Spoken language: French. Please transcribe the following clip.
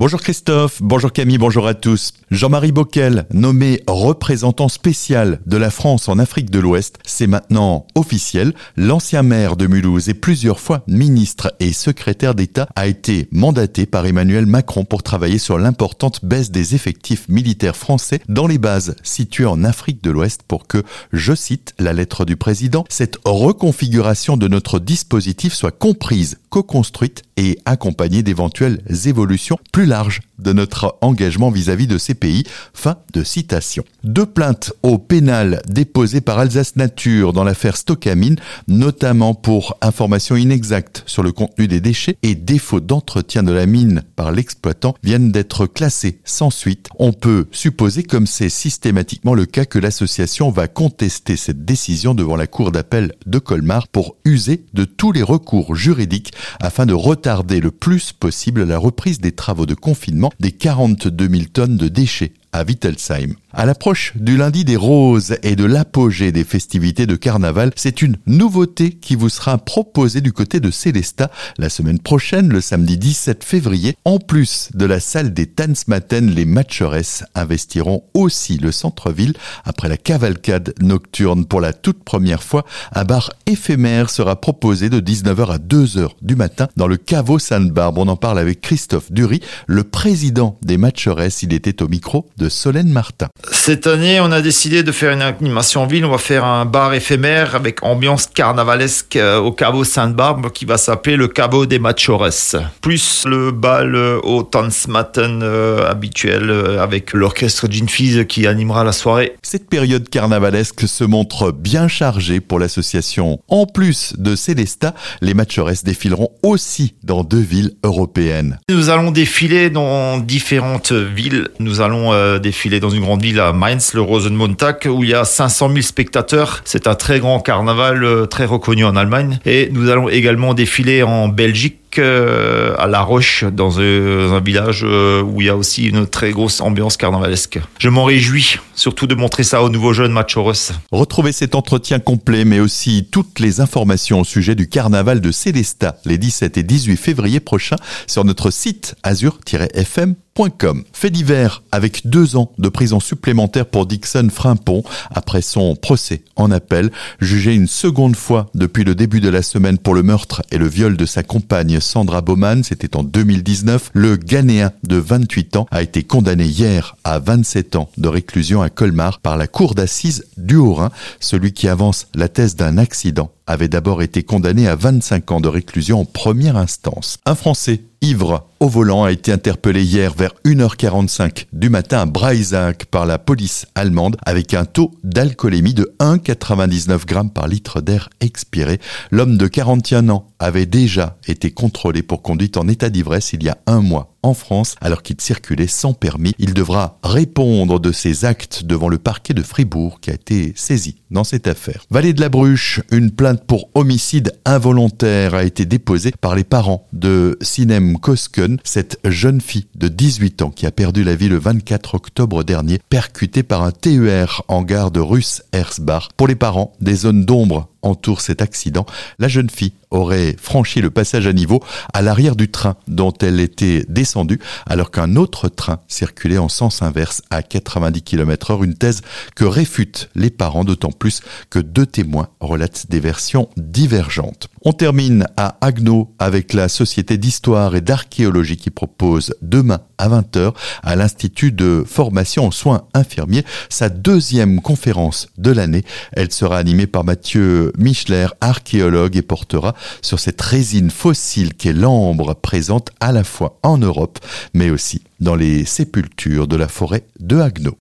Bonjour Christophe, bonjour Camille, bonjour à tous. Jean-Marie Bockel, nommé représentant spécial de la France en Afrique de l'Ouest, c'est maintenant officiel. L'ancien maire de Mulhouse et plusieurs fois ministre et secrétaire d'État a été mandaté par Emmanuel Macron pour travailler sur l'importante baisse des effectifs militaires français dans les bases situées en Afrique de l'Ouest pour que, je cite la lettre du président, cette reconfiguration de notre dispositif soit comprise, co-construite et accompagnée d'éventuelles évolutions plus large de notre engagement vis-à-vis de ces pays. Fin de citation. Deux plaintes au pénal déposées par Alsace Nature dans l'affaire Stockamine, notamment pour information inexacte sur le contenu des déchets et défaut d'entretien de la mine par l'exploitant, viennent d'être classées sans suite. On peut supposer, comme c'est systématiquement le cas, que l'association va contester cette décision devant la Cour d'appel de Colmar pour user de tous les recours juridiques afin de retarder le plus possible la reprise des travaux de confinement des 42 000 tonnes de déchets à Wittelsheim. À l'approche du lundi des roses et de l'apogée des festivités de carnaval, c'est une nouveauté qui vous sera proposée du côté de Célesta la semaine prochaine, le samedi 17 février. En plus de la salle des Tanzmatten, les matcheresses investiront aussi le centre-ville après la cavalcade nocturne. Pour la toute première fois, un bar éphémère sera proposé de 19h à 2h du matin dans le caveau Sainte-Barbe. On en parle avec Christophe Dury, le président des matcheresses. Il était au micro de Solène Martin. Cette année, on a décidé de faire une animation en ville. On va faire un bar éphémère avec ambiance carnavalesque euh, au caveau Sainte-Barbe qui va s'appeler le caveau des Machores. Plus le bal euh, au Tanzmatten euh, habituel avec l'orchestre Gin Fizz qui animera la soirée. Cette période carnavalesque se montre bien chargée pour l'association. En plus de Célesta, les Machores défileront aussi dans deux villes européennes. Nous allons défiler dans différentes villes. Nous allons défiler dans une grande ville à Mainz, le Rosenmontag, où il y a 500 000 spectateurs. C'est un très grand carnaval, euh, très reconnu en Allemagne. Et nous allons également défiler en Belgique euh, à La Roche, dans un, village euh, où il y a aussi une très grosse ambiance carnavalesque. Je m'en réjouis, surtout de montrer ça aux nouveaux jeunes Machoros. Retrouvez cet entretien complet, mais aussi toutes les informations au sujet du carnaval de Célestat les 17 et 18 février prochains sur notre site azur-fm fait divers avec deux ans de prison supplémentaire pour Dixon Frimpon après son procès en appel, jugé une seconde fois depuis le début de la semaine pour le meurtre et le viol de sa compagne Sandra Bowman, c'était en 2019. Le Ghanéen de 28 ans a été condamné hier à 27 ans de réclusion à Colmar par la cour d'assises du Haut-Rhin, celui qui avance la thèse d'un accident avait d'abord été condamné à 25 ans de réclusion en première instance. Un Français ivre au volant a été interpellé hier vers 1h45 du matin à Breisach par la police allemande avec un taux d'alcoolémie de 1,99 g par litre d'air expiré. L'homme de 41 ans avait déjà été contrôlé pour conduite en état d'ivresse il y a un mois en France alors qu'il circulait sans permis. Il devra répondre de ses actes devant le parquet de Fribourg qui a été saisi dans cette affaire. Vallée de la Bruche, une plainte pour homicide involontaire a été déposée par les parents de Sinem Kosken, cette jeune fille de 18 ans qui a perdu la vie le 24 octobre dernier, percutée par un TER en gare de Russe Erzbach. Pour les parents, des zones d'ombre entourent cet accident. La jeune fille aurait franchi le passage à niveau à l'arrière du train dont elle était descendue alors qu'un autre train circulait en sens inverse à 90 km heure, une thèse que réfutent les parents d'autant plus que deux témoins relatent des versions divergentes. On termine à Agno avec la Société d'histoire et d'archéologie qui propose demain à 20h à l'Institut de formation en soins infirmiers sa deuxième conférence de l'année. Elle sera animée par Mathieu Michler, archéologue, et portera sur cette résine fossile qu'est l'ambre présente à la fois en Europe mais aussi dans les sépultures de la forêt de Agno.